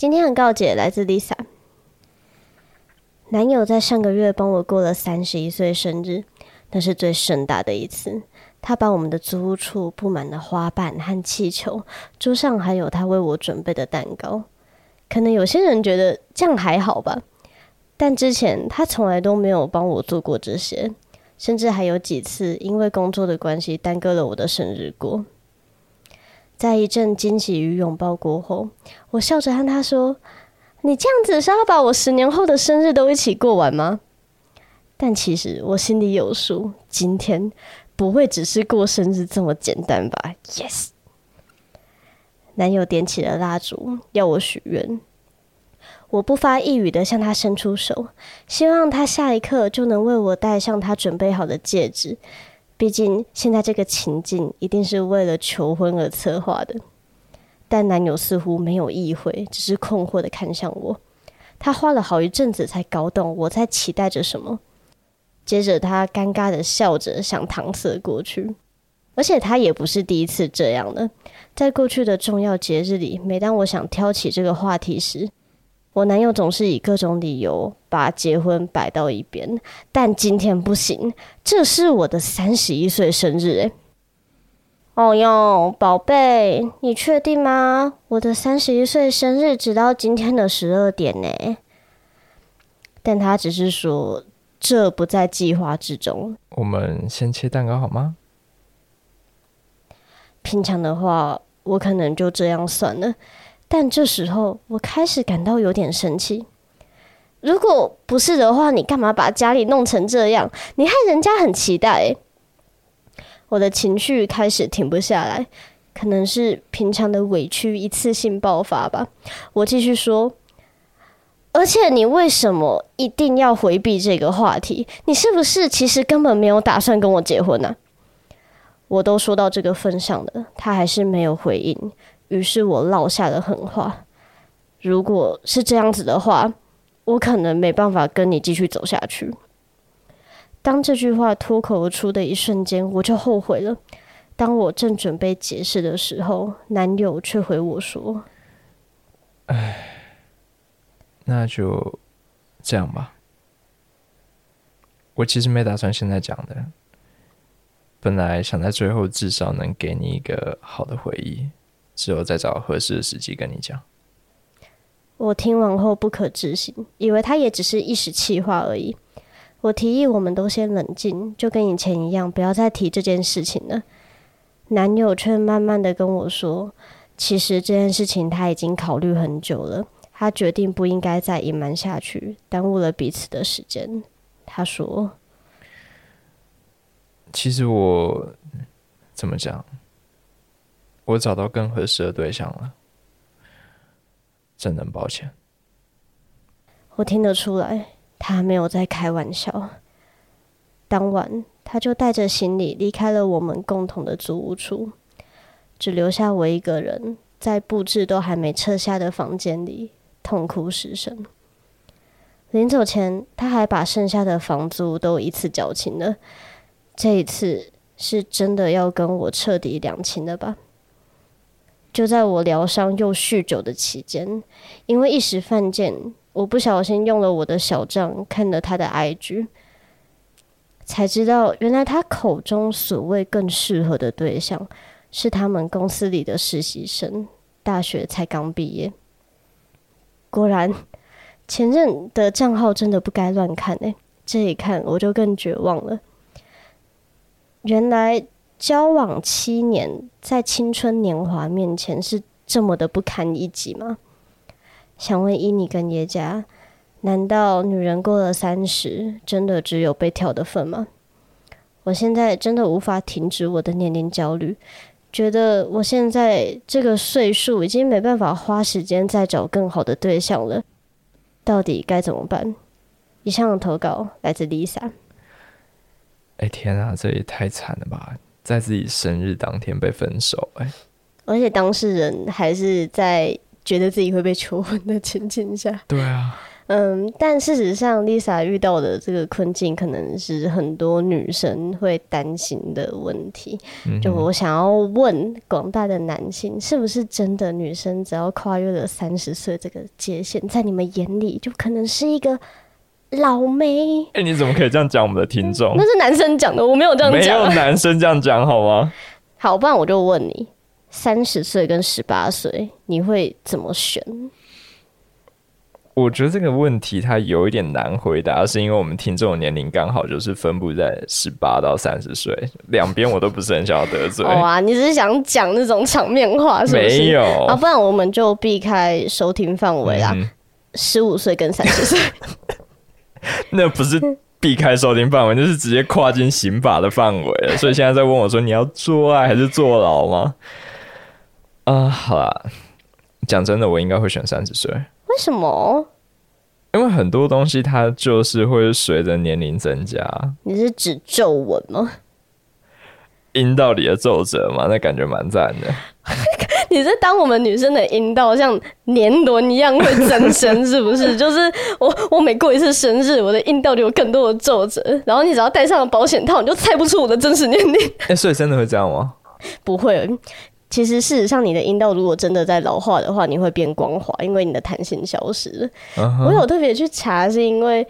今天很告解，来自 Lisa。男友在上个月帮我过了三十一岁生日，那是最盛大的一次。他把我们的租屋处布满了花瓣和气球，桌上还有他为我准备的蛋糕。可能有些人觉得这样还好吧，但之前他从来都没有帮我做过这些，甚至还有几次因为工作的关系耽搁了我的生日过。在一阵惊喜与拥抱过后，我笑着和他说：“你这样子是要把我十年后的生日都一起过完吗？”但其实我心里有数，今天不会只是过生日这么简单吧？Yes。男友点起了蜡烛，要我许愿。我不发一语的向他伸出手，希望他下一刻就能为我戴上他准备好的戒指。毕竟现在这个情境一定是为了求婚而策划的，但男友似乎没有意会，只是困惑的看向我。他花了好一阵子才搞懂我在期待着什么，接着他尴尬的笑着，想搪塞过去。而且他也不是第一次这样了，在过去的重要节日里，每当我想挑起这个话题时，我男友总是以各种理由把结婚摆到一边，但今天不行，这是我的三十一岁生日诶。哦哟，宝贝，你确定吗？我的三十一岁生日直到今天的十二点呢。但他只是说这不在计划之中。我们先切蛋糕好吗？平常的话，我可能就这样算了。但这时候，我开始感到有点生气。如果不是的话，你干嘛把家里弄成这样？你害人家很期待。我的情绪开始停不下来，可能是平常的委屈一次性爆发吧。我继续说，而且你为什么一定要回避这个话题？你是不是其实根本没有打算跟我结婚呢？我都说到这个份上了，他还是没有回应。于是我落下了狠话：“如果是这样子的话，我可能没办法跟你继续走下去。”当这句话脱口而出的一瞬间，我就后悔了。当我正准备解释的时候，男友却回我说：“哎，那就这样吧。我其实没打算现在讲的，本来想在最后至少能给你一个好的回忆。”之后再找合适的时机跟你讲。我听完后不可置信，以为他也只是一时气话而已。我提议我们都先冷静，就跟以前一样，不要再提这件事情了。男友却慢慢的跟我说，其实这件事情他已经考虑很久了，他决定不应该再隐瞒下去，耽误了彼此的时间。他说：“其实我怎么讲？”我找到更合适的对象了，真的很抱歉。我听得出来，他没有在开玩笑。当晚，他就带着行李离开了我们共同的租屋处，只留下我一个人在布置都还没撤下的房间里痛哭失声。临走前，他还把剩下的房租都一次缴清了。这一次是真的要跟我彻底两清了吧？就在我疗伤又酗酒的期间，因为一时犯贱，我不小心用了我的小账看了他的 IG，才知道原来他口中所谓更适合的对象是他们公司里的实习生，大学才刚毕业。果然，前任的账号真的不该乱看诶，这一看我就更绝望了。原来。交往七年，在青春年华面前是这么的不堪一击吗？想问伊妮跟耶加，难道女人过了三十，真的只有被挑的份吗？我现在真的无法停止我的年龄焦虑，觉得我现在这个岁数已经没办法花时间再找更好的对象了，到底该怎么办？以上的投稿来自 Lisa。哎天啊，这也太惨了吧！在自己生日当天被分手，欸，哎，而且当事人还是在觉得自己会被求婚的情境下。对啊，嗯，但事实上，Lisa 遇到的这个困境，可能是很多女生会担心的问题。嗯、就我想要问广大的男性，是不是真的女生只要跨越了三十岁这个界限，在你们眼里就可能是一个老妹？哎、欸，你怎么可以这样讲我们的听众？那是男生讲的，我没有这样讲。没有男生这样讲好吗？好，不然我就问你。三十岁跟十八岁，你会怎么选？我觉得这个问题它有一点难回答，是因为我们听众的年龄刚好就是分布在十八到三十岁，两边我都不是很想要得罪。哇、哦，你只是想讲那种场面话是不是？没有啊，不然我们就避开收听范围啦。十五岁跟三十岁，那不是避开收听范围，就是直接跨进刑法的范围了。所以现在在问我说，你要做爱还是坐牢吗？啊，好啦，讲真的，我应该会选三十岁。为什么？因为很多东西它就是会随着年龄增加。你是指皱纹吗？阴道里的皱褶吗？那感觉蛮赞的。你是当我们女生的阴道像年轮一样会增生，是不是？就是我我每过一次生日，我的阴道就有更多的皱褶，然后你只要戴上了保险套，你就猜不出我的真实年龄。哎、欸，所以真的会这样吗？不会。其实，事实上，你的阴道如果真的在老化的话，你会变光滑，因为你的弹性消失了。Uh huh. 我有特别去查，是因为，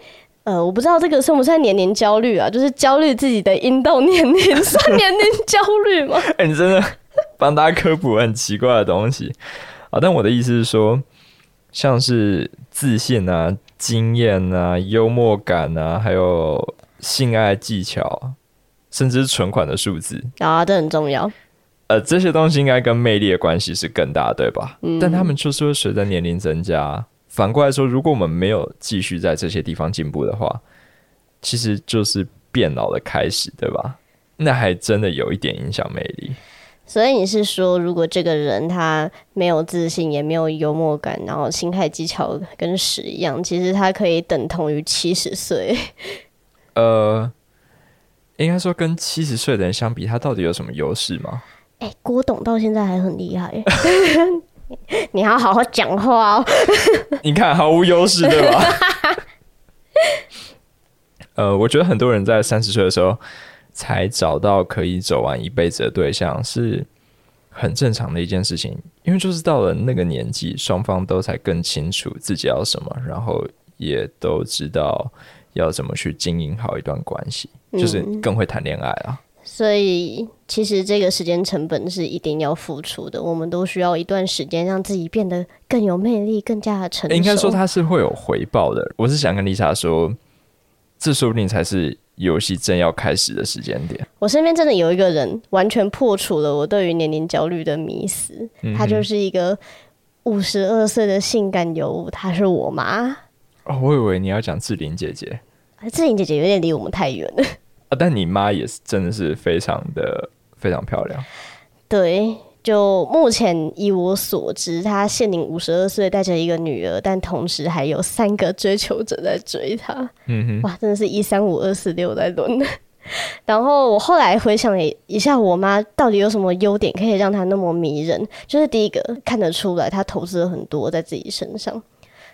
呃，我不知道这个算不算年龄焦虑啊？就是焦虑自己的阴道年龄，算年龄焦虑吗？哎、欸，你真的帮大家科普很奇怪的东西啊！但我的意思是说，像是自信啊、经验啊、幽默感啊，还有性爱技巧，甚至是存款的数字啊，这很重要。呃，这些东西应该跟魅力的关系是更大，对吧？嗯，但他们就是会随着年龄增加。反过来说，如果我们没有继续在这些地方进步的话，其实就是变老的开始，对吧？那还真的有一点影响魅力。所以你是说，如果这个人他没有自信，也没有幽默感，然后心态技巧跟屎一样，其实他可以等同于七十岁？呃，应该说跟七十岁的人相比，他到底有什么优势吗？哎、欸，郭董到现在还很厉害，你要好好讲话哦。你看毫无优势，对吧？呃，我觉得很多人在三十岁的时候才找到可以走完一辈子的对象，是很正常的一件事情。因为就是到了那个年纪，双方都才更清楚自己要什么，然后也都知道要怎么去经营好一段关系，就是更会谈恋爱了。所以，其实这个时间成本是一定要付出的。我们都需要一段时间，让自己变得更有魅力，更加的成熟。应该说，它是会有回报的。我是想跟丽莎说，这说不定才是游戏正要开始的时间点。我身边真的有一个人，完全破除了我对于年龄焦虑的迷思。嗯、哼他就是一个五十二岁的性感尤物，她是我妈。哦，我以为你要讲志玲姐姐。志玲姐姐有点离我们太远了。啊！但你妈也是真的是非常的非常漂亮。对，就目前以我所知，他现年五十二岁，带着一个女儿，但同时还有三个追求者在追他。嗯哼，哇，真的是一三五二四六在轮。然后我后来回想了一下，我妈到底有什么优点可以让她那么迷人？就是第一个看得出来，她投资了很多在自己身上，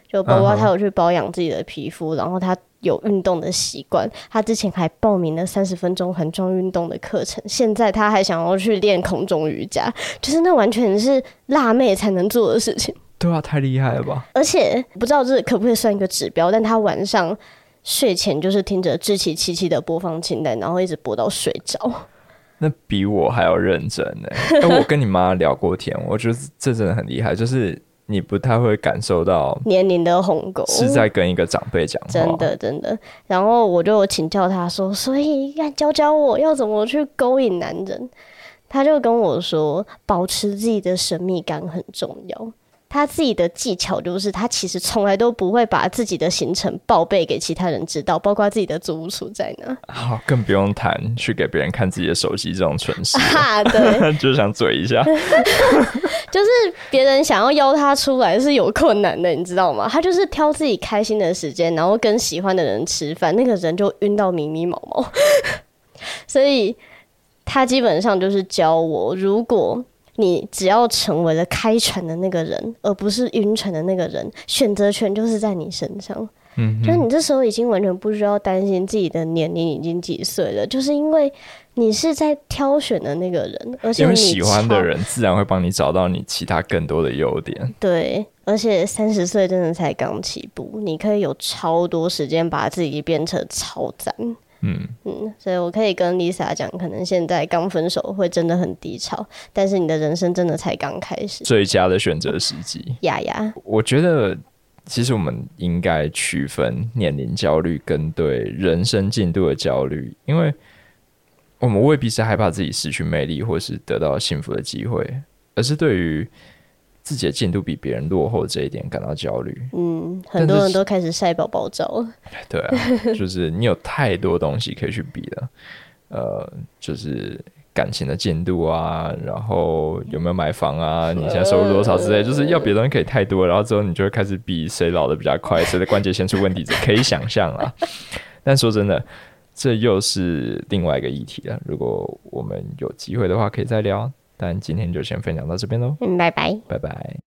就包括他有去保养自己的皮肤，然后他。有运动的习惯，他之前还报名了三十分钟横撞运动的课程，现在他还想要去练空中瑜伽，就是那完全是辣妹才能做的事情。对啊，太厉害了吧！而且不知道这可不可以算一个指标，但他晚上睡前就是听着志祺七七的播放清单，然后一直播到睡着。那比我还要认真呢。我跟你妈聊过天，我觉得这真的很厉害，就是。你不太会感受到年龄的鸿沟，是在跟一个长辈讲话，真的真的。然后我就请教他说，所以该教教我要怎么去勾引男人。他就跟我说，保持自己的神秘感很重要。他自己的技巧就是，他其实从来都不会把自己的行程报备给其他人知道，包括自己的租屋处在哪。好，更不用谈去给别人看自己的手机这种蠢事。啊，对，就想嘴一下。就是别人想要邀他出来是有困难的，你知道吗？他就是挑自己开心的时间，然后跟喜欢的人吃饭，那个人就晕到迷迷毛毛。所以他基本上就是教我，如果。你只要成为了开船的那个人，而不是晕船的那个人，选择权就是在你身上。嗯，就是你这时候已经完全不需要担心自己的年龄已经几岁了，就是因为你是在挑选的那个人，而且你喜欢的人自然会帮你找到你其他更多的优点。对，而且三十岁真的才刚起步，你可以有超多时间把自己变成超赞。嗯嗯，所以我可以跟 Lisa 讲，可能现在刚分手会真的很低潮，但是你的人生真的才刚开始，最佳的选择时机。呀呀，我觉得。其实我们应该区分年龄焦虑跟对人生进度的焦虑，因为我们未必是害怕自己失去魅力或是得到幸福的机会，而是对于自己的进度比别人落后这一点感到焦虑。嗯，很多人都开始晒宝宝照。对啊，就是你有太多东西可以去比了，呃，就是。感情的进度啊，然后有没有买房啊？你现在收入多少之类，就是要别的东西可以太多，然后之后你就会开始比谁老的比较快，谁的关节先出问题，可以想象啊。但说真的，这又是另外一个议题了。如果我们有机会的话，可以再聊。但今天就先分享到这边喽。嗯，拜拜，拜拜。